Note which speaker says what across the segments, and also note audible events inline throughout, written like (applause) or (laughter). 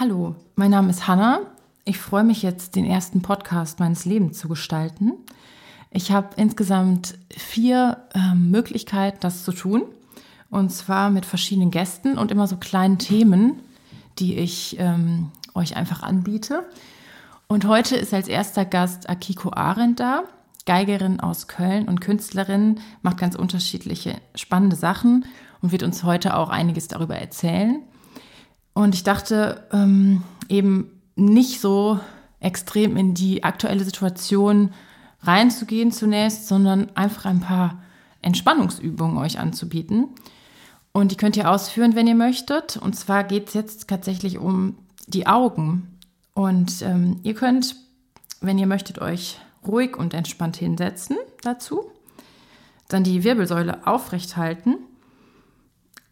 Speaker 1: Hallo, mein Name ist Hanna. Ich freue mich jetzt, den ersten Podcast meines Lebens zu gestalten. Ich habe insgesamt vier äh, Möglichkeiten, das zu tun. Und zwar mit verschiedenen Gästen und immer so kleinen Themen, die ich ähm, euch einfach anbiete. Und heute ist als erster Gast Akiko Arendt da, Geigerin aus Köln und Künstlerin, macht ganz unterschiedliche spannende Sachen und wird uns heute auch einiges darüber erzählen. Und ich dachte ähm, eben nicht so extrem in die aktuelle Situation reinzugehen zunächst, sondern einfach ein paar Entspannungsübungen euch anzubieten. Und die könnt ihr ausführen, wenn ihr möchtet. Und zwar geht es jetzt tatsächlich um die Augen. Und ähm, ihr könnt, wenn ihr möchtet, euch ruhig und entspannt hinsetzen dazu. Dann die Wirbelsäule aufrecht halten,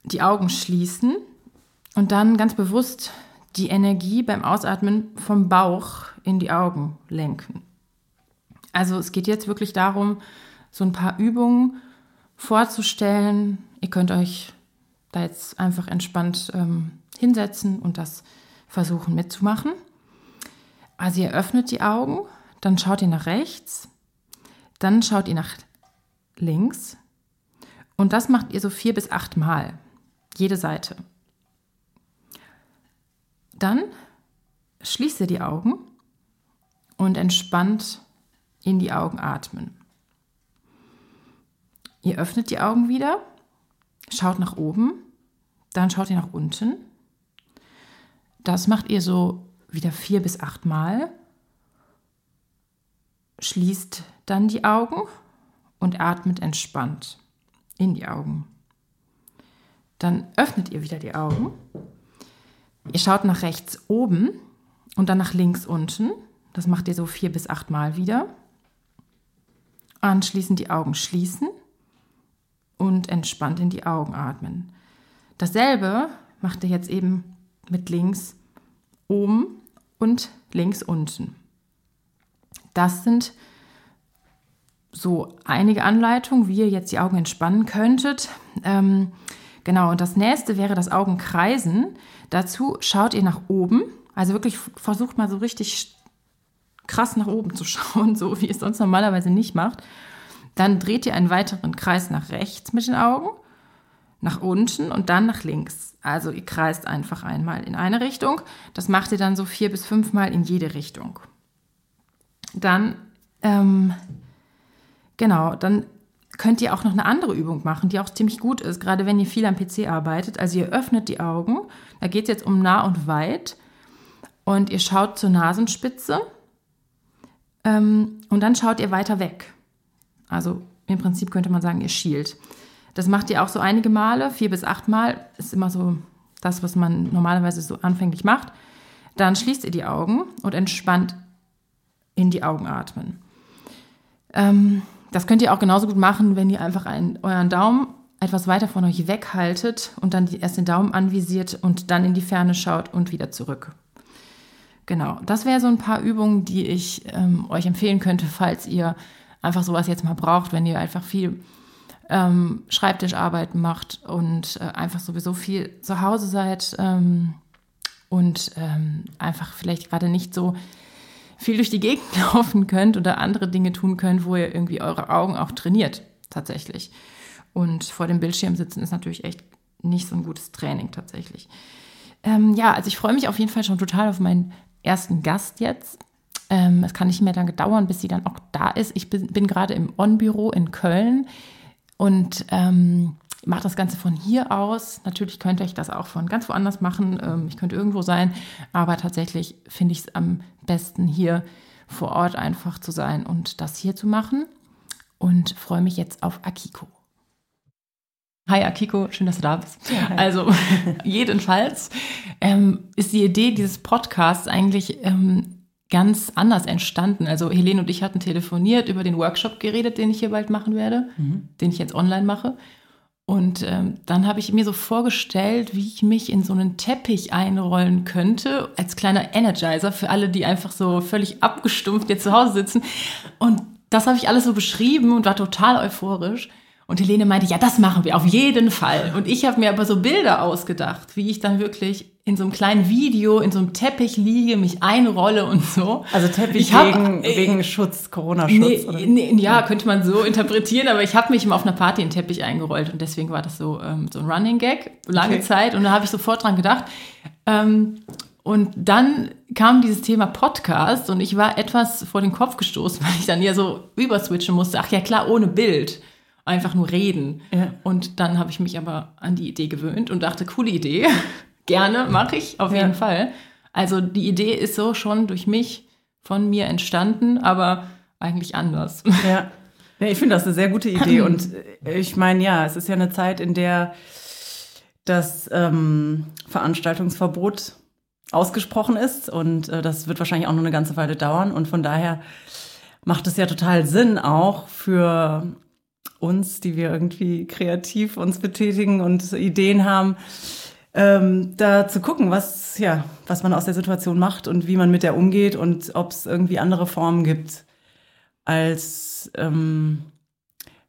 Speaker 1: die Augen schließen und dann ganz bewusst die Energie beim Ausatmen vom Bauch in die Augen lenken. Also es geht jetzt wirklich darum, so ein paar Übungen vorzustellen. Ihr könnt euch da jetzt einfach entspannt ähm, hinsetzen und das versuchen mitzumachen. Also ihr öffnet die Augen, dann schaut ihr nach rechts, dann schaut ihr nach links und das macht ihr so vier bis acht Mal, jede Seite. Dann schließt ihr die Augen und entspannt in die Augen atmen. Ihr öffnet die Augen wieder, schaut nach oben, dann schaut ihr nach unten. Das macht ihr so wieder vier bis acht Mal. Schließt dann die Augen und atmet entspannt in die Augen. Dann öffnet ihr wieder die Augen Ihr schaut nach rechts oben und dann nach links unten. Das macht ihr so vier bis acht Mal wieder. Anschließend die Augen schließen und entspannt in die Augen atmen. Dasselbe macht ihr jetzt eben mit links oben und links unten. Das sind so einige Anleitungen, wie ihr jetzt die Augen entspannen könntet. Ähm, Genau, und das nächste wäre das Augenkreisen. Dazu schaut ihr nach oben, also wirklich versucht mal so richtig krass nach oben zu (laughs) schauen, so wie es sonst normalerweise nicht macht. Dann dreht ihr einen weiteren Kreis nach rechts mit den Augen, nach unten und dann nach links. Also ihr kreist einfach einmal in eine Richtung. Das macht ihr dann so vier bis fünfmal in jede Richtung. Dann, ähm, genau, dann könnt ihr auch noch eine andere Übung machen, die auch ziemlich gut ist, gerade wenn ihr viel am PC arbeitet. Also ihr öffnet die Augen, da geht es jetzt um nah und weit und ihr schaut zur Nasenspitze ähm, und dann schaut ihr weiter weg. Also im Prinzip könnte man sagen, ihr schielt. Das macht ihr auch so einige Male, vier bis acht Mal, ist immer so das, was man normalerweise so anfänglich macht. Dann schließt ihr die Augen und entspannt in die Augen atmen. Ähm, das könnt ihr auch genauso gut machen, wenn ihr einfach einen, euren Daumen etwas weiter von euch weghaltet und dann erst den Daumen anvisiert und dann in die Ferne schaut und wieder zurück. Genau, das wäre so ein paar Übungen, die ich ähm, euch empfehlen könnte, falls ihr einfach sowas jetzt mal braucht, wenn ihr einfach viel ähm, Schreibtischarbeiten macht und äh, einfach sowieso viel zu Hause seid ähm, und ähm, einfach vielleicht gerade nicht so viel durch die Gegend (laughs) laufen könnt oder andere Dinge tun könnt, wo ihr irgendwie eure Augen auch trainiert, tatsächlich. Und vor dem Bildschirm sitzen ist natürlich echt nicht so ein gutes Training tatsächlich. Ähm, ja, also ich freue mich auf jeden Fall schon total auf meinen ersten Gast jetzt. Ähm, es kann nicht mehr lange dauern, bis sie dann auch da ist. Ich bin, bin gerade im On-Büro in Köln und ähm, mache das Ganze von hier aus. Natürlich könnte ich das auch von ganz woanders machen. Ähm, ich könnte irgendwo sein, aber tatsächlich finde ich es am besten hier vor Ort einfach zu sein und das hier zu machen. Und freue mich jetzt auf Akiko. Hi Akiko, schön, dass du da bist. Ja, also (laughs) jedenfalls ähm, ist die Idee dieses Podcasts eigentlich ähm, ganz anders entstanden. Also Helene und ich hatten telefoniert, über den Workshop geredet, den ich hier bald machen werde, mhm. den ich jetzt online mache. Und ähm, dann habe ich mir so vorgestellt, wie ich mich in so einen Teppich einrollen könnte, als kleiner Energizer für alle, die einfach so völlig abgestumpft jetzt zu Hause sitzen. Und das habe ich alles so beschrieben und war total euphorisch. Und Helene meinte, ja, das machen wir auf jeden Fall. Und ich habe mir aber so Bilder ausgedacht, wie ich dann wirklich in so einem kleinen Video in so einem Teppich liege, mich einrolle und so.
Speaker 2: Also Teppich
Speaker 1: Ich hab-
Speaker 2: wegen,
Speaker 1: äh,
Speaker 2: wegen Schutz, Corona-Schutz. oder?
Speaker 1: Nee, nee, ja, könnte man so interpretieren, aber ich habe mich immer auf einer Party in den Teppich eingerollt und deswegen war das so, ähm, so ein Running Gag, lange
Speaker 2: Okay.
Speaker 1: Zeit und da habe ich sofort dran gedacht. Ähm, und dann kam dieses Thema Podcast und ich war etwas vor den Kopf gestoßen, (laughs) weil ich dann ja so überswitchen musste. Ach ja, klar, ohne Bild. Einfach nur reden.
Speaker 2: Ja.
Speaker 1: Und dann habe ich mich aber an die Idee gewöhnt und dachte, coole Idee. Gerne, mache ich, auf
Speaker 2: Ja.
Speaker 1: jeden Fall. Also die Idee ist so schon durch mich, von mir entstanden, aber eigentlich anders. (laughs)
Speaker 2: Ja. ja ich finde das eine sehr gute Idee. (clears throat) Und äh, ich meine, ja, es ist ja eine Zeit, in der das ähm, Veranstaltungsverbot ausgesprochen ist. Und äh, das wird wahrscheinlich auch noch eine ganze Weile dauern. Und von daher macht es ja total Sinn auch für uns, die wir irgendwie kreativ uns betätigen und Ideen haben, ähm, da zu gucken, was, ja, was man aus der Situation macht und wie man mit der umgeht und ob es irgendwie andere Formen gibt als ähm,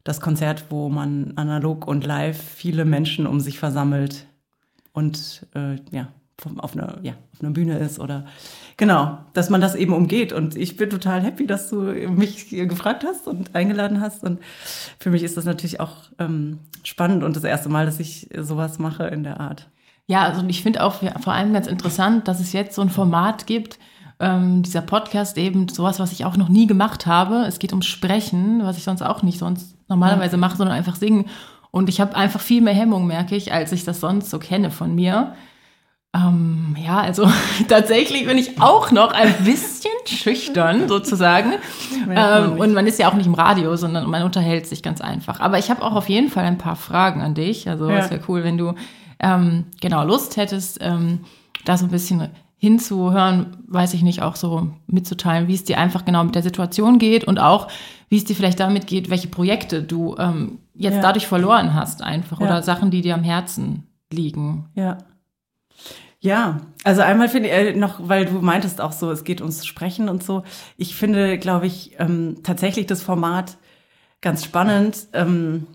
Speaker 2: das Konzert, wo man analog und live viele Menschen um sich versammelt und äh, ja, auf einer, ja, auf einer Bühne ist oder genau, dass man das eben umgeht. Und ich bin total happy, dass du mich gefragt hast und eingeladen hast. Und für mich ist das natürlich auch ähm, spannend und das erste Mal, dass ich sowas mache in der Art.
Speaker 1: Ja, also ich finde auch ja, vor allem ganz interessant, dass es jetzt so ein Format gibt, ähm, dieser Podcast eben sowas, was ich auch noch nie gemacht habe. Es geht ums Sprechen, was ich sonst auch nicht sonst normalerweise mache, sondern einfach singen. Und ich habe einfach viel mehr Hemmung, merke ich, als ich das sonst so kenne von mir. Ähm, ja, also (laughs) tatsächlich bin ich auch noch ein bisschen schüchtern sozusagen. Ähm, und man ist ja auch nicht im Radio, sondern man unterhält sich ganz einfach. Aber ich habe auch auf jeden Fall ein paar Fragen an dich. Also
Speaker 2: Ja.
Speaker 1: es wäre cool, wenn du ähm, genau Lust hättest, ähm, da so ein bisschen hinzuhören, weiß ich nicht, auch so mitzuteilen, wie es dir einfach genau mit der Situation geht und auch, wie es dir vielleicht damit geht, welche Projekte du ähm, jetzt
Speaker 2: Ja.
Speaker 1: dadurch verloren hast einfach
Speaker 2: Ja.
Speaker 1: oder Sachen, die dir am Herzen liegen.
Speaker 2: Ja. Ja, also einmal finde ich äh, noch, weil du meintest auch so, es geht ums Sprechen und so. Ich finde, glaube ich, ähm, tatsächlich das Format ganz spannend. Ähm,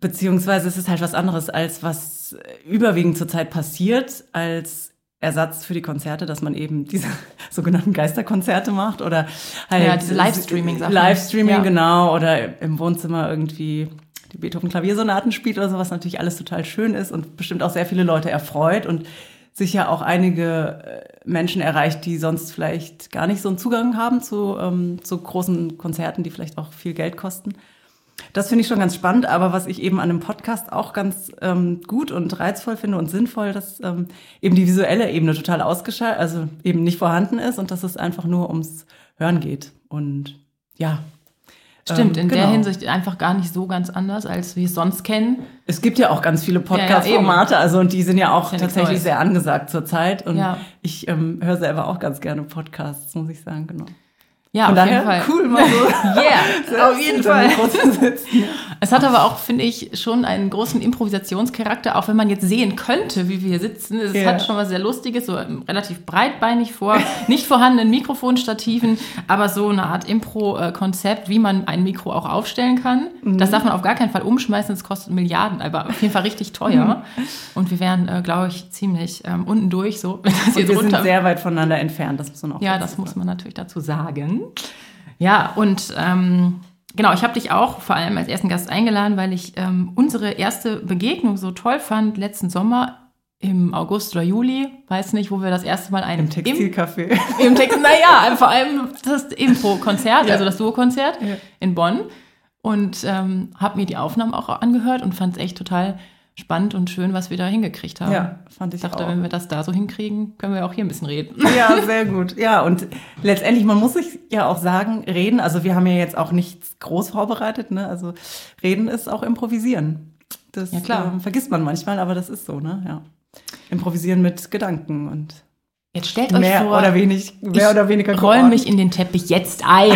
Speaker 2: beziehungsweise es ist halt was anderes, als was überwiegend zurzeit passiert, als Ersatz für die Konzerte, dass man eben diese (laughs) sogenannten Geisterkonzerte macht oder halt
Speaker 1: Ja, diese Livestreaming-Sachen.
Speaker 2: Livestreaming,
Speaker 1: Ja.
Speaker 2: genau, oder im Wohnzimmer irgendwie die Beethoven-Klaviersonaten spielt oder so, was natürlich alles total schön ist und bestimmt auch sehr viele Leute erfreut und sicher auch einige äh, Menschen erreicht, die sonst vielleicht gar nicht so einen Zugang haben zu, ähm, zu großen Konzerten, die vielleicht auch viel Geld kosten. Das finde ich schon ganz spannend, aber was ich eben an einem Podcast auch ganz ähm, gut und reizvoll finde und sinnvoll, dass ähm, eben die visuelle Ebene total ausgeschaltet, also eben nicht vorhanden ist und dass es einfach nur ums Hören geht. Und ja.
Speaker 1: Stimmt,
Speaker 2: ähm,
Speaker 1: in der
Speaker 2: genau.
Speaker 1: Hinsicht einfach gar nicht so ganz anders, als wir es sonst kennen.
Speaker 2: Es gibt ja auch ganz viele Podcast-Formate, also und die sind ja auch
Speaker 1: ja
Speaker 2: tatsächlich sehr angesagt zurzeit. Und
Speaker 1: Ja.
Speaker 2: ich ähm, höre selber auch ganz gerne Podcasts, muss ich sagen, genau.
Speaker 1: Ja,
Speaker 2: Von
Speaker 1: auf
Speaker 2: daher
Speaker 1: jeden Fall.
Speaker 2: cool, mal so (laughs)
Speaker 1: Yeah, (laughs) auf jeden Fall. Es hat aber auch, finde ich, schon einen großen Improvisationscharakter, auch wenn man jetzt sehen könnte, wie wir hier sitzen. Es
Speaker 2: Ja.
Speaker 1: hat schon was sehr Lustiges, so relativ breitbeinig vor (laughs) nicht vorhandenen Mikrofonstativen, aber so eine Art Impro-Konzept, wie man ein Mikro auch aufstellen kann.
Speaker 2: Mhm.
Speaker 1: Das darf man auf gar keinen Fall umschmeißen, das kostet Milliarden, aber auf jeden Fall richtig teuer. Und wir wären, äh, glaube ich, ziemlich ähm, unten durch, so, wenn das
Speaker 2: Und
Speaker 1: jetzt
Speaker 2: wir sind
Speaker 1: runter
Speaker 2: sehr weit voneinander entfernt, das muss man auch
Speaker 1: ja, das muss man natürlich dazu sagen. Ja, und ähm, genau, ich habe dich auch vor allem als ersten Gast eingeladen, weil ich ähm, unsere erste Begegnung so toll fand letzten Sommer im August oder Juli, weiß nicht, wo wir das erste Mal einen
Speaker 2: Im Textilcafé.
Speaker 1: Im, im Text, naja, vor allem das Impro-Konzert,
Speaker 2: Ja.
Speaker 1: also das Duo-Konzert
Speaker 2: Ja.
Speaker 1: in Bonn und ähm, habe mir die Aufnahmen auch angehört und fand es echt total spannend und schön, was wir da hingekriegt haben.
Speaker 2: Ja, fand ich
Speaker 1: Ich dachte,
Speaker 2: auch.
Speaker 1: wenn wir das da so hinkriegen, können wir auch hier ein bisschen reden.
Speaker 2: Ja, (laughs) sehr gut. Ja, und letztendlich, man muss sich ja auch sagen, reden, also wir haben ja jetzt auch nichts groß vorbereitet, ne? Also reden ist auch improvisieren. Das
Speaker 1: Ja, klar.
Speaker 2: Ähm, vergisst man manchmal, aber das ist so, ne? Ja. Improvisieren mit Gedanken und
Speaker 1: Jetzt stellt euch
Speaker 2: mehr
Speaker 1: vor,
Speaker 2: oder wenig, mehr
Speaker 1: ich
Speaker 2: oder weniger
Speaker 1: roll mich in den Teppich jetzt ein.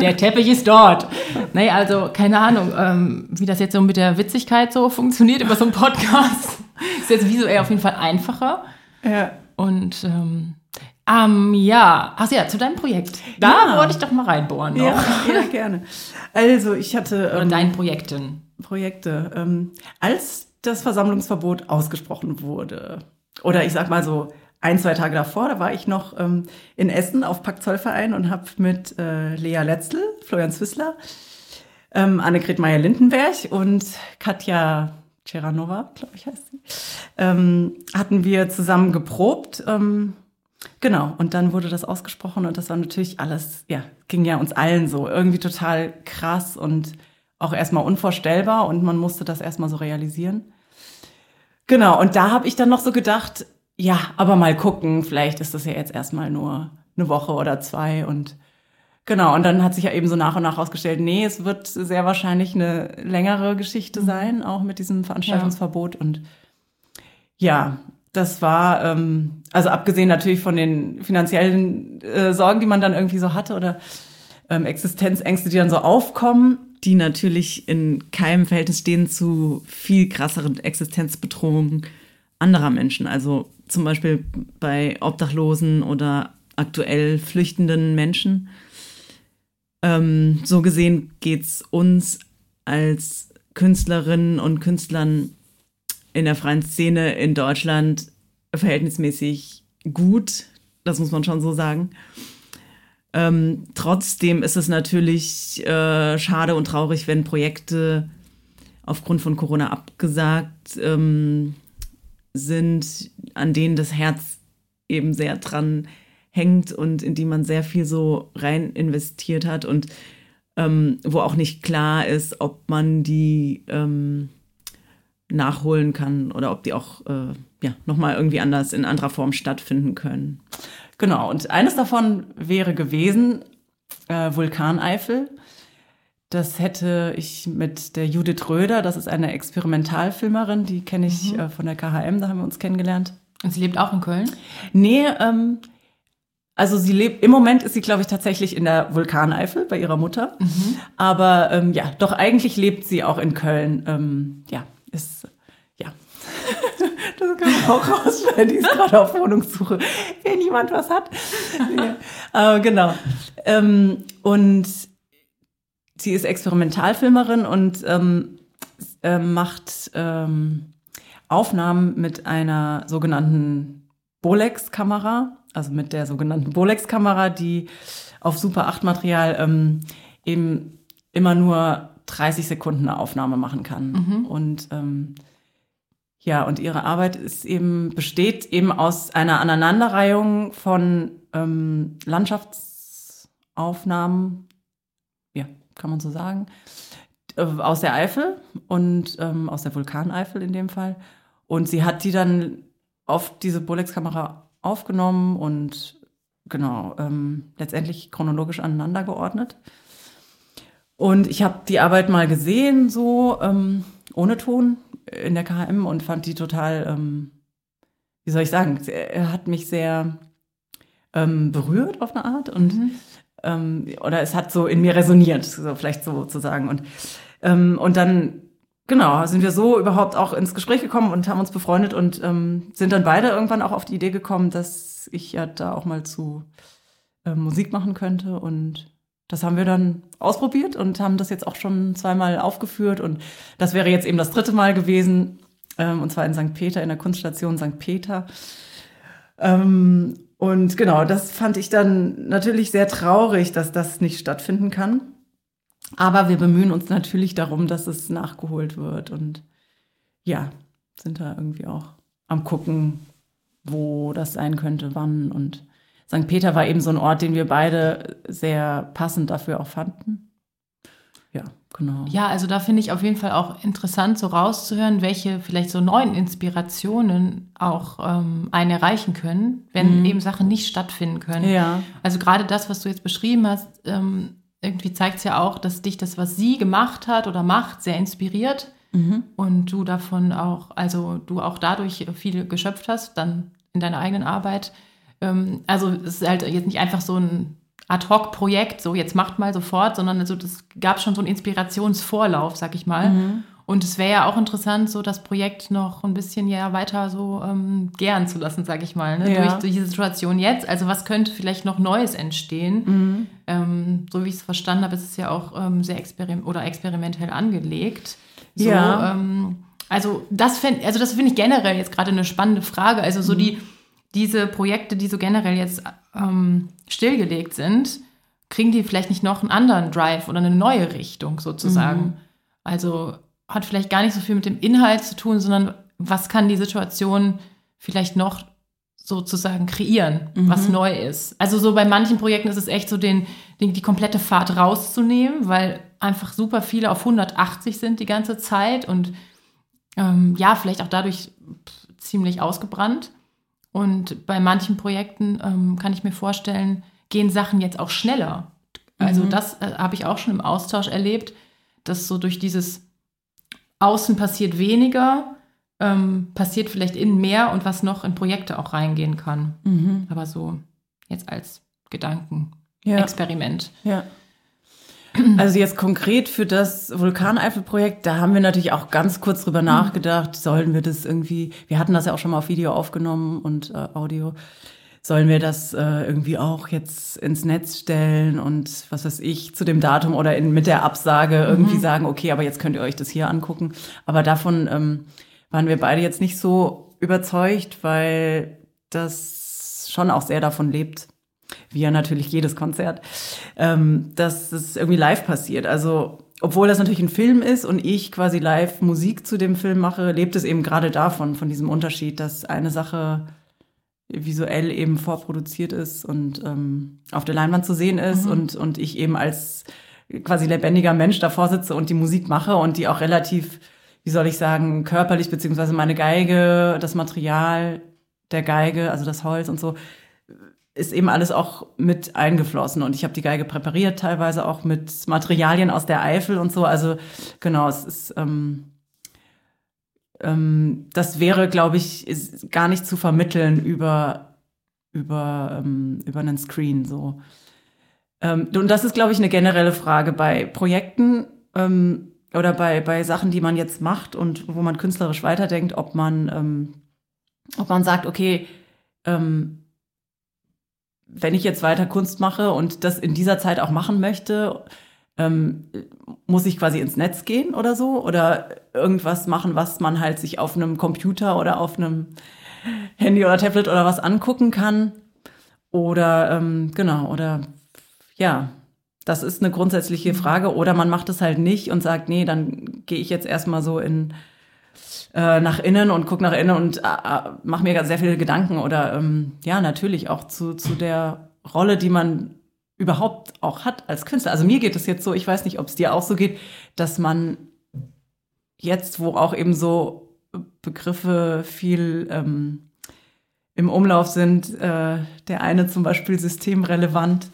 Speaker 1: Der Teppich ist dort. Nee, also keine Ahnung, ähm, wie das jetzt so mit der Witzigkeit so funktioniert über so einen Podcast. (laughs) Ist jetzt visuell auf jeden Fall einfacher.
Speaker 2: Ja.
Speaker 1: Und ähm, ähm, ja, ach ja, zu deinem Projekt. Da
Speaker 2: Ja.
Speaker 1: wollte ich doch mal reinbohren noch.
Speaker 2: Ja, (laughs) ja, gerne. Also ich hatte
Speaker 1: Oder
Speaker 2: ähm,
Speaker 1: deinen Projekten.
Speaker 2: Projekte. Ähm, als das Versammlungsverbot ausgesprochen wurde, oder ich sag mal so, ein, zwei Tage davor, da war ich noch ähm, in Essen auf Packzollverein und habe mit äh, Lea Letzl, Florian Zwissler, ähm, Annegret Meyer-Lindenberg und Katja Ceranova, glaube ich heißt sie, ähm, hatten wir zusammen geprobt. Ähm, genau, und dann wurde das ausgesprochen und das war natürlich alles, ja, ging ja uns allen so, irgendwie total krass und auch erstmal unvorstellbar und man musste das erstmal so realisieren. Genau, und da habe ich dann noch so gedacht, ja, aber mal gucken, vielleicht ist das ja jetzt erstmal nur eine Woche oder zwei und genau, und dann hat sich ja eben so nach und nach herausgestellt, nee, es wird sehr wahrscheinlich eine längere Geschichte mhm. sein, auch mit diesem Veranstaltungsverbot ja. und ja, das war, ähm, also abgesehen natürlich von den finanziellen äh, Sorgen, die man dann irgendwie so hatte oder ähm, Existenzängste, die dann so aufkommen, die natürlich in keinem Verhältnis stehen zu viel krasseren Existenzbedrohungen anderer Menschen. Also zum Beispiel bei Obdachlosen oder aktuell flüchtenden Menschen. Ähm, so gesehen geht es uns als Künstlerinnen und Künstlern in der freien Szene in Deutschland verhältnismäßig gut. Das muss man schon so sagen. Ähm, trotzdem ist es natürlich äh, schade und traurig, wenn Projekte aufgrund von Corona abgesagt ähm, sind, an denen das Herz eben sehr dran hängt und in die man sehr viel so rein investiert hat und ähm, wo auch nicht klar ist, ob man die ähm, nachholen kann oder ob die auch äh, ja, nochmal irgendwie anders in anderer Form stattfinden können. Genau, und eines davon wäre gewesen äh, Vulkaneifel. Das hätte ich mit der Judith Röder, das ist eine Experimentalfilmerin, die kenne ich mhm. äh, von der KHM, da haben wir uns kennengelernt.
Speaker 1: Und sie lebt auch in Köln?
Speaker 2: Nee, ähm, also sie lebt, im Moment ist sie, glaube ich, tatsächlich in der Vulkaneifel bei ihrer Mutter. Mhm. Aber ähm, ja, doch eigentlich lebt sie auch in Köln. Ähm, ja, ist, ja. (laughs) das kann man auch rausstellen, die ist gerade auf Wohnungssuche, wenn jemand was hat. (laughs) ja. äh, genau. Ähm, und sie ist Experimentalfilmerin und ähm, äh, macht ähm, Aufnahmen mit einer sogenannten Bolex-Kamera, also mit der sogenannten Bolex-Kamera, die auf Super 8 Material ähm, eben immer nur 30 Sekunden eine Aufnahme machen kann. Mhm. Und ähm, ja, und ihre Arbeit ist eben, besteht eben aus einer Aneinanderreihung von ähm, Landschaftsaufnahmen, kann man so sagen, äh, aus der Eifel und ähm, aus der Vulkaneifel in dem Fall. Und sie hat die dann auf diese Bolex-Kamera aufgenommen und genau, ähm, letztendlich chronologisch aneinander geordnet. Und ich habe die Arbeit mal gesehen, so ähm, ohne Ton in der KM und fand die total, ähm, wie soll ich sagen, er hat mich sehr ähm, berührt auf eine Art und mhm ähm, oder es hat so in mir resoniert, so vielleicht so zu sagen. Und, ähm, und dann, genau, sind wir so überhaupt auch ins Gespräch gekommen und haben uns befreundet und ähm, sind dann beide irgendwann auch auf die Idee gekommen, dass ich ja da auch mal zu äh, Musik machen könnte. Und das haben wir dann ausprobiert und haben das jetzt auch schon zweimal aufgeführt. Und das wäre jetzt eben das dritte Mal gewesen, ähm, und zwar in St. Peter, in der Kunststation St. Peter. Ähm, und genau, das fand ich dann natürlich sehr traurig, dass das nicht stattfinden kann. Aber wir bemühen uns natürlich darum, dass es nachgeholt wird. Und ja, sind da irgendwie auch am gucken, wo das sein könnte, wann. Und St. Peter war eben so ein Ort, den wir beide sehr passend dafür auch fanden. Ja, genau.
Speaker 1: Ja, also da finde ich auf jeden Fall auch interessant, so rauszuhören, welche vielleicht so neuen Inspirationen auch ähm, einen erreichen können, wenn mhm. eben Sachen nicht stattfinden können.
Speaker 2: Ja.
Speaker 1: Also gerade das, was du jetzt beschrieben hast, ähm, irgendwie zeigt es ja auch, dass dich das, was sie gemacht hat oder macht, sehr inspiriert. Mhm. Und du davon auch, also du auch dadurch viel geschöpft hast, dann in deiner eigenen Arbeit. Ähm, also es ist halt jetzt nicht einfach so ein Ad-Hoc-Projekt, so jetzt macht mal sofort, sondern also das gab schon so einen Inspirationsvorlauf, sag ich mal. Mhm. Und es wäre ja auch interessant, so das Projekt noch ein bisschen ja weiter so ähm, gern zu lassen, sag ich mal, ne? ja. durch, diese Situation jetzt. Also was könnte vielleicht noch Neues entstehen? Mhm. Ähm, so wie ich es verstanden habe, ist es ja auch ähm, sehr experim oder experimentell angelegt. So,
Speaker 2: ja.
Speaker 1: Ähm, also das finde also das finde ich generell jetzt gerade eine spannende Frage. Also so mhm. die diese Projekte, die so generell jetzt ähm, stillgelegt sind, kriegen die vielleicht nicht noch einen anderen Drive oder eine neue Richtung sozusagen. Mhm. Also hat vielleicht gar nicht so viel mit dem Inhalt zu tun, sondern was kann die Situation vielleicht noch sozusagen kreieren, mhm. was neu ist. Also so bei manchen Projekten ist es echt so, den, den, die komplette Fahrt rauszunehmen, weil einfach super viele auf 180 sind die ganze Zeit und ähm, ja, vielleicht auch dadurch ziemlich ausgebrannt. Und bei manchen Projekten ähm, kann ich mir vorstellen, gehen Sachen jetzt auch schneller. Also mhm. das äh, habe ich auch schon im Austausch erlebt, dass so durch dieses Außen passiert weniger, ähm, passiert vielleicht innen mehr und was noch in Projekte auch reingehen kann. Mhm. Aber so jetzt als Gedankenexperiment.
Speaker 2: Ja. ja. Also jetzt konkret für das Vulkaneifel-Projekt, da haben wir natürlich auch ganz kurz drüber mhm. nachgedacht, sollen wir das irgendwie, wir hatten das ja auch schon mal auf Video aufgenommen und äh, Audio, sollen wir das äh, irgendwie auch jetzt ins Netz stellen und was weiß ich zu dem Datum oder in, mit der Absage irgendwie mhm. sagen, okay, aber jetzt könnt ihr euch das hier angucken. Aber davon ähm, waren wir beide jetzt nicht so überzeugt, weil das schon auch sehr davon lebt, wie ja natürlich jedes Konzert, ähm, dass es irgendwie live passiert. Also obwohl das natürlich ein Film ist und ich quasi live Musik zu dem Film mache, lebt es eben gerade davon, von diesem Unterschied, dass eine Sache visuell eben vorproduziert ist und ähm, auf der Leinwand zu sehen ist mhm. und, und ich eben als quasi lebendiger Mensch davor sitze und die Musik mache und die auch relativ, wie soll ich sagen, körperlich, beziehungsweise meine Geige, das Material der Geige, also das Holz und so, ist eben alles auch mit eingeflossen. Und ich habe die Geige präpariert, teilweise auch mit Materialien aus der Eifel und so. Also genau, es ist ähm, ähm, das wäre, glaube ich, gar nicht zu vermitteln über, über, ähm, über einen Screen so. Ähm, und das ist, glaube ich, eine generelle Frage bei Projekten ähm, oder bei, bei Sachen, die man jetzt macht und wo man künstlerisch weiterdenkt, ob man, ähm, ob man sagt, okay, ähm, wenn ich jetzt weiter Kunst mache und das in dieser Zeit auch machen möchte, ähm, muss ich quasi ins Netz gehen oder so oder irgendwas machen, was man halt sich auf einem Computer oder auf einem Handy oder Tablet oder was angucken kann oder ähm, genau oder ja, das ist eine grundsätzliche. Frage oder man macht es halt nicht und sagt, nee, dann gehe ich jetzt erstmal so in äh, nach innen und gucke nach innen und äh, äh mache mir sehr viele Gedanken oder ähm, ja, natürlich auch zu, zu der Rolle, die man überhaupt auch hat als Künstler. Also mir geht es jetzt so, ich weiß nicht, ob es dir auch so geht, dass man jetzt, wo auch eben so Begriffe viel ähm, im Umlauf sind, äh, der eine zum Beispiel systemrelevant,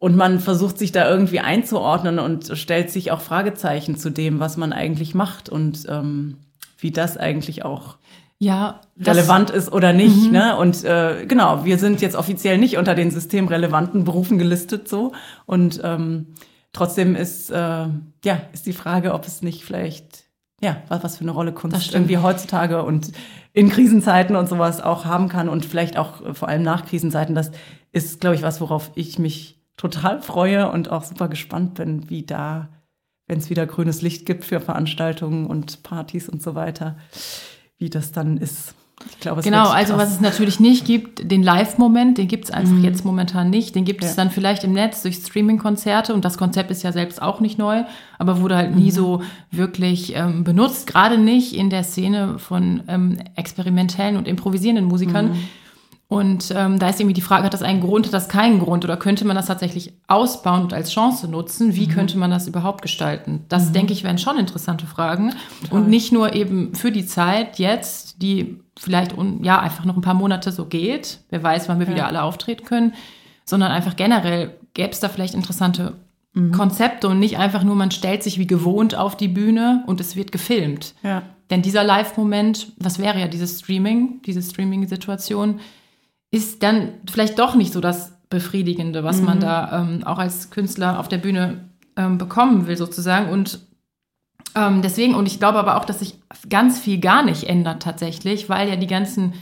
Speaker 2: und man versucht sich da irgendwie einzuordnen und stellt sich auch Fragezeichen zu dem, was man eigentlich macht und ähm, wie das eigentlich auch ja, relevant ist oder nicht. Mhm. Ne? Und äh, genau, wir sind jetzt offiziell nicht unter den systemrelevanten Berufen gelistet so. Und ähm, trotzdem ist, äh, ja, ist die Frage, ob es nicht vielleicht, ja, was, was für eine Rolle Kunst irgendwie heutzutage und in Krisenzeiten und sowas auch haben kann und vielleicht auch äh, vor allem nach Krisenzeiten. Das ist, glaube ich, was, worauf ich mich total freue und auch super gespannt bin, wie da, wenn es wieder grünes Licht gibt für Veranstaltungen und Partys und so weiter, wie das dann ist.
Speaker 1: Ich glaube, genau, also was es natürlich nicht gibt, den Live-Moment, den gibt es einfach mhm. jetzt momentan nicht. Den gibt ja. es dann vielleicht im Netz durch Streaming-Konzerte und das Konzept ist ja selbst auch nicht neu, aber wurde halt mhm. nie so wirklich ähm, benutzt, gerade nicht in der Szene von ähm, experimentellen und improvisierenden Musikern. Mhm. Und ähm, da ist irgendwie die Frage, hat das einen Grund, hat das keinen Grund oder könnte man das tatsächlich ausbauen und als Chance nutzen? Wie mhm. könnte man das überhaupt gestalten? Das, mhm. denke ich, wären schon interessante Fragen. Total. Und nicht nur eben für die Zeit jetzt, die vielleicht ja einfach noch ein paar Monate so geht, wer weiß, wann wir ja. wieder alle auftreten können, sondern einfach generell gäbe es da vielleicht interessante mhm. Konzepte und nicht einfach nur, man stellt sich wie gewohnt auf die Bühne und es wird gefilmt. Ja. Denn dieser Live-Moment, was wäre ja dieses Streaming, diese Streaming-Situation, ist dann vielleicht doch nicht so das Befriedigende, was mhm. man da ähm, auch als Künstler auf der Bühne ähm, bekommen will, sozusagen. Und ähm, deswegen, und ich glaube aber auch, dass sich ganz viel gar nicht ändert tatsächlich, weil ja die ganzen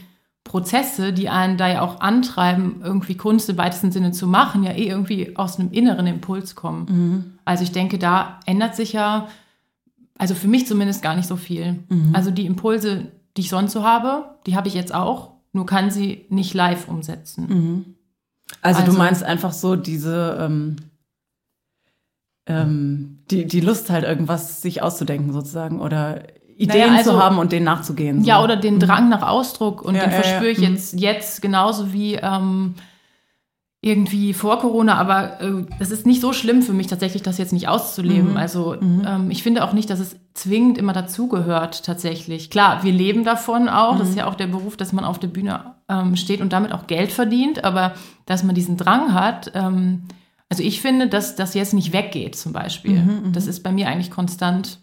Speaker 1: Prozesse, die einen da ja auch antreiben, irgendwie Kunst im weitesten Sinne zu machen, ja eh irgendwie aus einem inneren Impuls kommen. Mhm. Also ich denke, da ändert sich ja also für mich zumindest gar nicht so viel.
Speaker 2: Mhm.
Speaker 1: Also die Impulse, die ich sonst so habe, die habe ich jetzt auch, nur kann sie nicht live umsetzen.
Speaker 2: Also,
Speaker 1: Also-
Speaker 2: du meinst einfach so diese, ähm, ähm, die, die Lust halt irgendwas sich auszudenken sozusagen oder Ideen
Speaker 1: Naja, also-
Speaker 2: zu haben und denen nachzugehen. So.
Speaker 1: Ja, oder den Drang nach Ausdruck und
Speaker 2: Ja,
Speaker 1: den
Speaker 2: ja, ja.
Speaker 1: verspüre ich
Speaker 2: Mhm.
Speaker 1: jetzt, jetzt genauso wie ähm, irgendwie vor Corona, aber äh, es ist nicht so schlimm für mich tatsächlich, das jetzt nicht auszuleben.
Speaker 2: Mhm.
Speaker 1: Also ähm, ich finde auch nicht, dass es zwingend immer dazugehört tatsächlich. Klar, wir leben davon auch,
Speaker 2: Mhm.
Speaker 1: das ist ja auch der Beruf, dass man auf der Bühne ähm, steht und damit auch Geld verdient, aber dass man diesen Drang hat, ähm, also ich finde, dass das jetzt nicht weggeht zum Beispiel.
Speaker 2: Mhm,
Speaker 1: das ist bei mir eigentlich konstant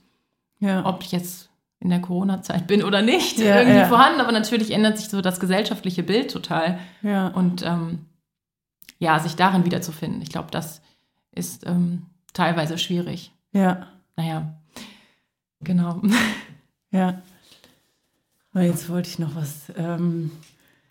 Speaker 2: ja.
Speaker 1: ob ich jetzt in der Corona-Zeit bin oder nicht,
Speaker 2: Ja,
Speaker 1: irgendwie
Speaker 2: ja.
Speaker 1: vorhanden. Aber natürlich ändert sich so das gesellschaftliche Bild total.
Speaker 2: ja.
Speaker 1: Und ähm, ja, sich darin wiederzufinden, ich glaube, das ist ähm, teilweise schwierig.
Speaker 2: ja.
Speaker 1: Naja, genau. (laughs)
Speaker 2: Ja. Aber jetzt wollte ich noch was ähm,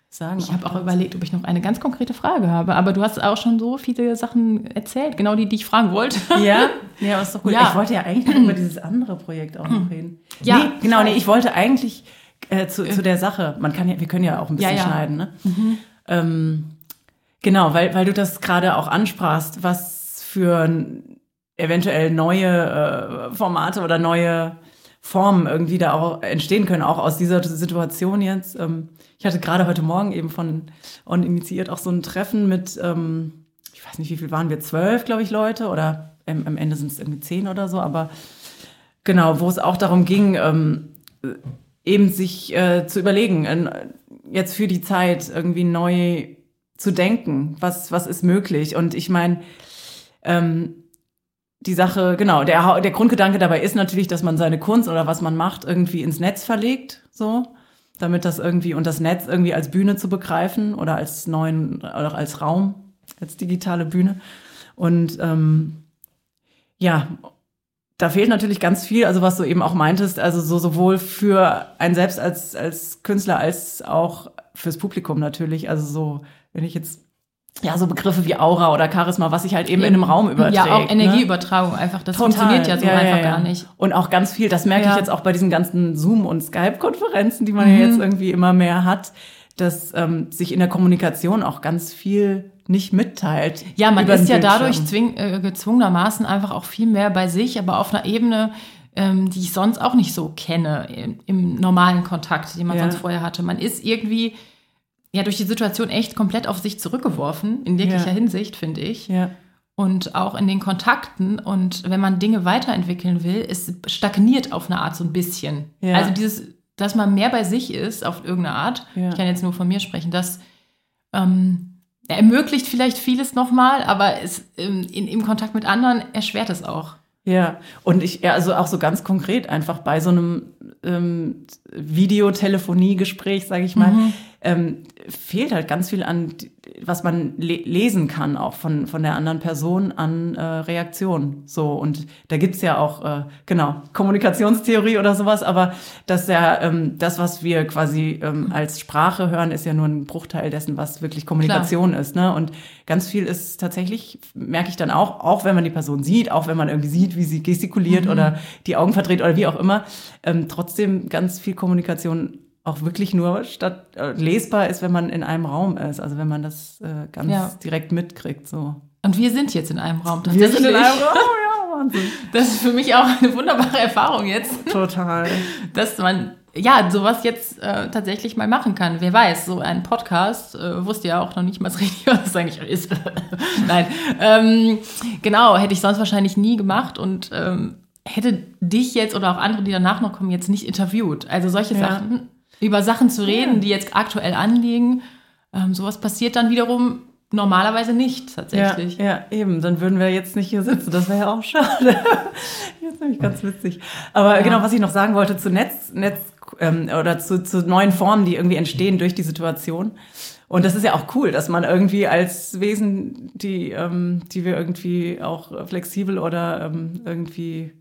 Speaker 2: sagen.
Speaker 1: Ich habe auch überlegt, ob ich noch eine ganz konkrete Frage habe. Aber du hast auch schon so viele Sachen erzählt, genau die, die ich fragen wollte.
Speaker 2: Ja, ja, (laughs) ist doch gut.
Speaker 1: Ja.
Speaker 2: Ich wollte ja eigentlich noch über (clears throat) dieses andere Projekt auch noch reden.
Speaker 1: Ja,
Speaker 2: nee, genau,
Speaker 1: ich
Speaker 2: nee, ich wollte eigentlich äh, zu, zu der Sache. Man kann ja, wir können ja auch ein bisschen
Speaker 1: Ja, ja.
Speaker 2: schneiden, ne? Ähm, genau, weil, weil du das gerade auch ansprachst, was für eventuell neue äh, Formate oder neue Formen irgendwie da auch entstehen können, auch aus dieser Situation jetzt. Ähm, ich hatte gerade heute Morgen eben von On initiiert auch so ein Treffen mit, ähm, ich weiß nicht, wie viel waren wir, zwölf, glaube ich, Leute oder ähm, am Ende sind es irgendwie zehn oder so, aber genau, wo es auch darum ging, ähm, eben sich äh, zu überlegen, äh, jetzt für die Zeit irgendwie neu zu denken, was, was ist möglich. Und ich meine, ähm, die Sache, genau, der, der Grundgedanke dabei ist natürlich, dass man seine Kunst oder was man macht irgendwie ins Netz verlegt, so, damit das irgendwie und das Netz irgendwie als Bühne zu begreifen oder als neuen oder als Raum, als digitale Bühne. Und ähm, ja, da fehlt natürlich ganz viel, also was du eben auch meintest, also so sowohl für einen selbst als, als Künstler als auch fürs Publikum natürlich. Also so, wenn ich jetzt, ja, so Begriffe wie Aura oder Charisma, was sich halt eben in einem Raum überträgt.
Speaker 1: Ja, auch
Speaker 2: ne?
Speaker 1: Energieübertragung einfach. Das
Speaker 2: Total.
Speaker 1: funktioniert ja so
Speaker 2: Ja, ja,
Speaker 1: einfach
Speaker 2: ja.
Speaker 1: gar nicht.
Speaker 2: Und auch ganz viel, das merke ich
Speaker 1: Ja.
Speaker 2: jetzt auch bei diesen ganzen Zoom- und Skype-Konferenzen, die man
Speaker 1: Mhm.
Speaker 2: ja jetzt irgendwie immer mehr hat, dass ähm, sich in der Kommunikation auch ganz viel nicht mitteilt.
Speaker 1: Ja, man ist ja dadurch zwing, äh, gezwungenermaßen einfach auch viel mehr bei sich, aber auf einer Ebene, ähm, die ich sonst auch nicht so kenne im, im normalen Kontakt, den man
Speaker 2: Ja.
Speaker 1: sonst vorher hatte. Man ist irgendwie ja durch die Situation echt komplett auf sich zurückgeworfen, in jeglicher
Speaker 2: Ja.
Speaker 1: Hinsicht, finde ich.
Speaker 2: Ja,
Speaker 1: Und auch in den Kontakten. Und wenn man Dinge weiterentwickeln will, es stagniert auf eine Art so ein bisschen. Also dieses, dass man mehr bei sich ist auf irgendeine Art. Ich kann jetzt nur von mir sprechen, das ähm, ermöglicht vielleicht vieles nochmal, aber es, ähm, in, im Kontakt mit anderen erschwert es auch.
Speaker 2: ja. Und ich, ja, also auch so ganz konkret einfach bei so einem ähm, Videotelefonie-Gespräch, sage ich mal,
Speaker 1: Mhm.
Speaker 2: ähm, fehlt halt ganz viel an, was man le lesen kann, auch von, von der anderen Person an äh, Reaktion. So, und da gibt's ja auch, äh, genau, Kommunikationstheorie oder sowas, aber das ja, ähm, das, was wir quasi ähm, als Sprache hören, ist ja nur ein Bruchteil dessen, was wirklich Kommunikation ist. Ne? Und ganz viel ist tatsächlich, merke ich dann auch, auch wenn man die Person sieht, auch wenn man irgendwie sieht, wie sie gestikuliert oder die Augen verdreht oder wie auch immer, ähm, trotzdem ganz viel Kommunikation auch wirklich nur statt äh, lesbar ist, wenn man in einem Raum ist, also wenn man das äh, ganz
Speaker 1: Ja.
Speaker 2: direkt mitkriegt. So.
Speaker 1: Und wir sind jetzt in einem Raum
Speaker 2: Wir sind in einem Raum, (laughs) ja, Wahnsinn.
Speaker 1: Das ist für mich auch eine wunderbare Erfahrung jetzt,
Speaker 2: Total.
Speaker 1: dass man ja sowas jetzt äh, tatsächlich mal machen kann. Wer weiß, so ein Podcast äh, wusste ja auch noch nicht mal richtig, (laughs) was es eigentlich ist. (laughs) Nein, ähm, genau, hätte ich sonst wahrscheinlich nie gemacht und ähm, hätte dich jetzt oder auch andere, die danach noch kommen, jetzt nicht interviewt. Also solche
Speaker 2: Ja.
Speaker 1: Sachen, über Sachen zu reden, die jetzt aktuell anliegen, ähm, sowas passiert dann wiederum normalerweise nicht tatsächlich.
Speaker 2: Ja, ja, eben. Dann würden wir jetzt nicht hier sitzen. Das wäre ja auch schade. (laughs) Jetzt nämlich ganz witzig. Aber
Speaker 1: Ja.
Speaker 2: genau, was ich noch sagen wollte zu Netz, Netz ähm, oder zu, zu neuen Formen, die irgendwie entstehen durch die Situation. Und das ist ja auch cool, dass man irgendwie als Wesen, die, ähm, die wir irgendwie auch flexibel oder ähm, irgendwie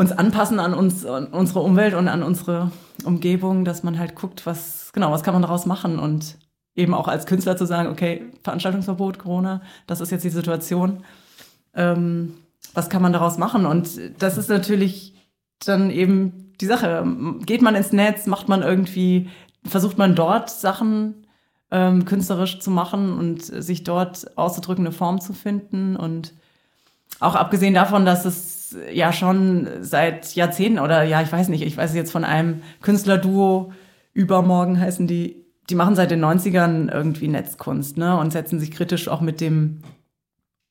Speaker 2: uns anpassen an uns, an unsere Umwelt und an unsere Umgebung, dass man halt guckt, was, genau, was kann man daraus machen und eben auch als Künstler zu sagen, okay, Veranstaltungsverbot, Corona, das ist jetzt die Situation. Ähm, was kann man daraus machen? Und das ist natürlich dann eben die Sache. Geht man ins Netz, macht man irgendwie, versucht man dort Sachen ähm, künstlerisch zu machen und sich dort auszudrückende Form zu finden. Und auch abgesehen davon, dass es ja schon seit Jahrzehnten oder ja, ich weiß nicht, ich weiß jetzt von einem Künstlerduo, Übermorgen heißen die, die machen seit den 90ern irgendwie Netzkunst, ne? Und setzen sich kritisch auch mit dem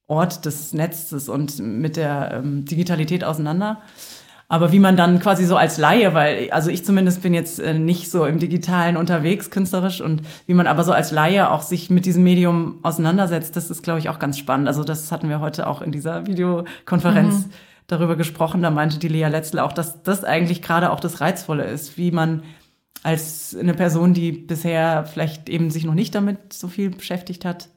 Speaker 2: Ort des Netzes und mit der ähm, Digitalität auseinander. Aber wie man dann quasi so als Laie, weil, also ich zumindest bin jetzt äh, nicht so im Digitalen unterwegs, künstlerisch, und wie man aber so als Laie auch sich mit diesem Medium auseinandersetzt, das ist, glaube ich, auch ganz spannend. Also das hatten wir heute auch in dieser Videokonferenz mhm. Darüber gesprochen. Da meinte die Lea Letzl auch, dass das eigentlich gerade auch das Reizvolle ist, wie man als eine Person, die bisher vielleicht eben sich noch nicht damit so viel beschäftigt hat,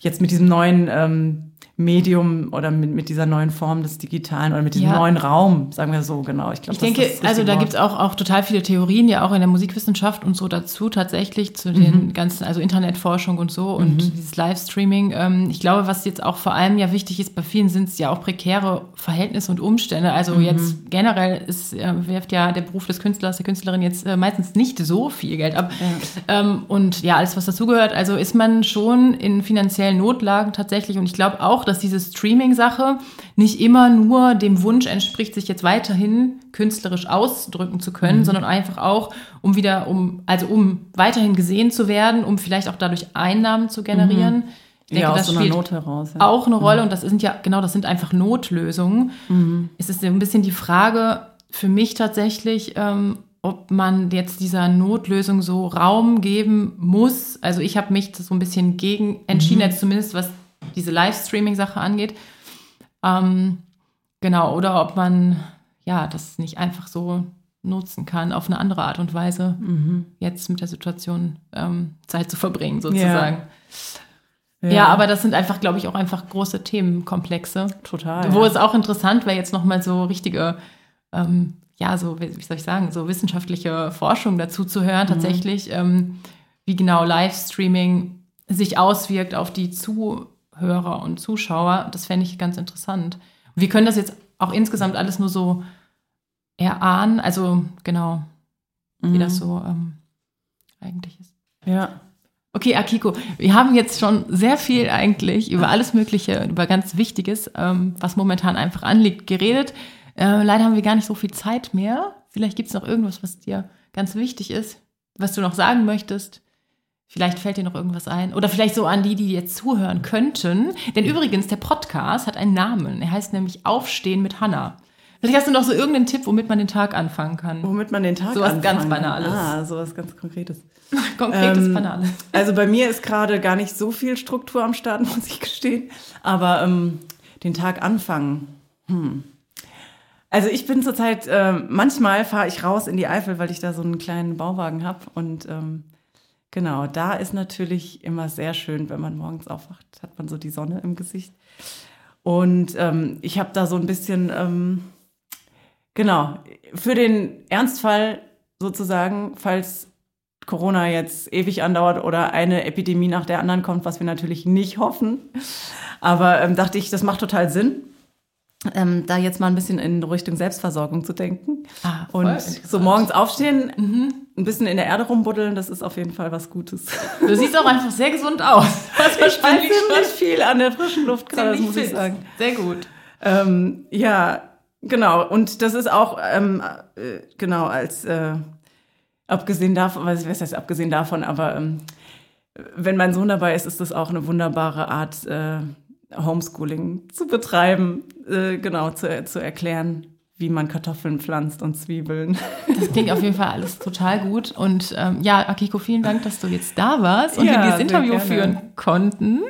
Speaker 2: jetzt mit diesem neuen ähm, Medium oder mit, mit dieser neuen Form des Digitalen oder mit diesem ja. neuen Raum, sagen wir so, genau.
Speaker 1: Ich, glaub, ich denke, also da gibt es auch, auch total viele Theorien, ja auch in der Musikwissenschaft und so dazu tatsächlich zu den mhm. ganzen, also Internetforschung und so und mhm. dieses Livestreaming. Ähm, ich glaube, was jetzt auch vor allem ja wichtig ist, bei vielen sind es ja auch prekäre Verhältnisse und Umstände. Also mhm. jetzt generell ist, äh, wirft ja der Beruf des Künstlers, der Künstlerin jetzt äh, meistens nicht so viel Geld ab. Ja. Ähm, und ja, alles, was dazugehört, also ist man schon in finanziellen Notlagen tatsächlich und ich glaube auch, dass diese Streaming-Sache nicht immer nur dem Wunsch entspricht, sich jetzt weiterhin künstlerisch auszudrücken zu können, mhm. sondern einfach auch, um wieder, um, also um weiterhin gesehen zu werden, um vielleicht auch dadurch Einnahmen zu generieren. Mhm.
Speaker 2: Ich denke, ja, aus das so einer Not heraus.
Speaker 1: Ja. Auch eine Rolle, mhm. und das sind ja, genau, das sind einfach Notlösungen. Mhm. Es ist ein bisschen die Frage für mich tatsächlich, ähm, ob man jetzt dieser Notlösung so Raum geben muss. Also ich habe mich so ein bisschen gegen entschieden, mhm. jetzt zumindest was diese Livestreaming-Sache angeht. Ähm, genau, oder ob man ja das nicht einfach so nutzen kann, auf eine andere Art und Weise, mhm. jetzt mit der Situation ähm, Zeit zu verbringen, sozusagen. Ja. ja. aber das sind einfach, glaube ich, auch einfach große Themenkomplexe.
Speaker 2: Total.
Speaker 1: Wo ja. es auch interessant wäre, jetzt nochmal so richtige, ähm, ja, so, wie, soll ich sagen, so wissenschaftliche Forschung dazu zu hören, mhm. tatsächlich, ähm, wie genau Livestreaming sich auswirkt auf die zu Hörer und Zuschauer. Das fände ich ganz interessant. Wir können das jetzt auch insgesamt alles nur so erahnen, also genau, mhm. wie das so ähm, eigentlich ist.
Speaker 2: Ja.
Speaker 1: Okay, Akiko, wir haben jetzt schon sehr viel eigentlich über alles Mögliche, über ganz Wichtiges, ähm, was momentan einfach anliegt, geredet. Äh, leider haben wir gar nicht so viel Zeit mehr. Vielleicht gibt es noch irgendwas, was dir ganz wichtig ist, was du noch sagen möchtest. Vielleicht fällt dir noch irgendwas ein. Oder vielleicht so an die, die jetzt zuhören könnten. Denn übrigens, der Podcast hat einen Namen. Er heißt nämlich Aufstehen mit Hanna. Vielleicht hast du noch so irgendeinen Tipp, womit man den Tag anfangen kann.
Speaker 2: Womit man den Tag
Speaker 1: so anfangen ganz Banales.
Speaker 2: Ah, sowas ganz Konkretes. (laughs)
Speaker 1: Konkretes ähm, Banales. (laughs)
Speaker 2: Also bei mir ist gerade gar nicht so viel Struktur am Start, (laughs) muss ich gestehen. Aber ähm, den Tag anfangen. Hm. Also ich bin zurzeit, äh, manchmal fahre ich raus in die Eifel, weil ich da so einen kleinen Bauwagen habe und ähm, Genau, da ist natürlich immer sehr schön, wenn man morgens aufwacht, hat man so die Sonne im Gesicht. Und ähm, ich habe da so ein bisschen, ähm, genau, für den Ernstfall sozusagen, falls Corona jetzt ewig andauert oder eine Epidemie nach der anderen kommt, was wir natürlich nicht hoffen. Aber ähm, dachte ich, das macht total Sinn ähm, da jetzt mal ein bisschen in Richtung Selbstversorgung zu denken. Ah, und so morgens aufstehen, mhm. ein bisschen in der Erde rumbuddeln, das ist auf jeden Fall was Gutes.
Speaker 1: Du siehst auch einfach sehr gesund aus.
Speaker 2: Was ich bin ziemlich viel an der frischen Luft gerade, muss ich sagen.
Speaker 1: Sehr gut.
Speaker 2: Ähm, ja, genau. Und das ist auch, ähm, äh, genau, als äh, abgesehen davon, was heißt abgesehen davon, aber ähm, wenn mein Sohn dabei ist, ist das auch eine wunderbare Art, äh, Homeschooling zu betreiben, äh, genau, zu, zu erklären, wie man Kartoffeln pflanzt und Zwiebeln. (laughs)
Speaker 1: Das klingt auf jeden Fall alles total gut. Und ähm, ja, Akiko, vielen Dank, dass du jetzt da warst und ja, wir dieses Interview führen konnten.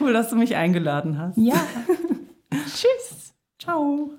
Speaker 2: Cool, dass du mich eingeladen hast.
Speaker 1: Ja. (laughs) Tschüss.
Speaker 2: Ciao.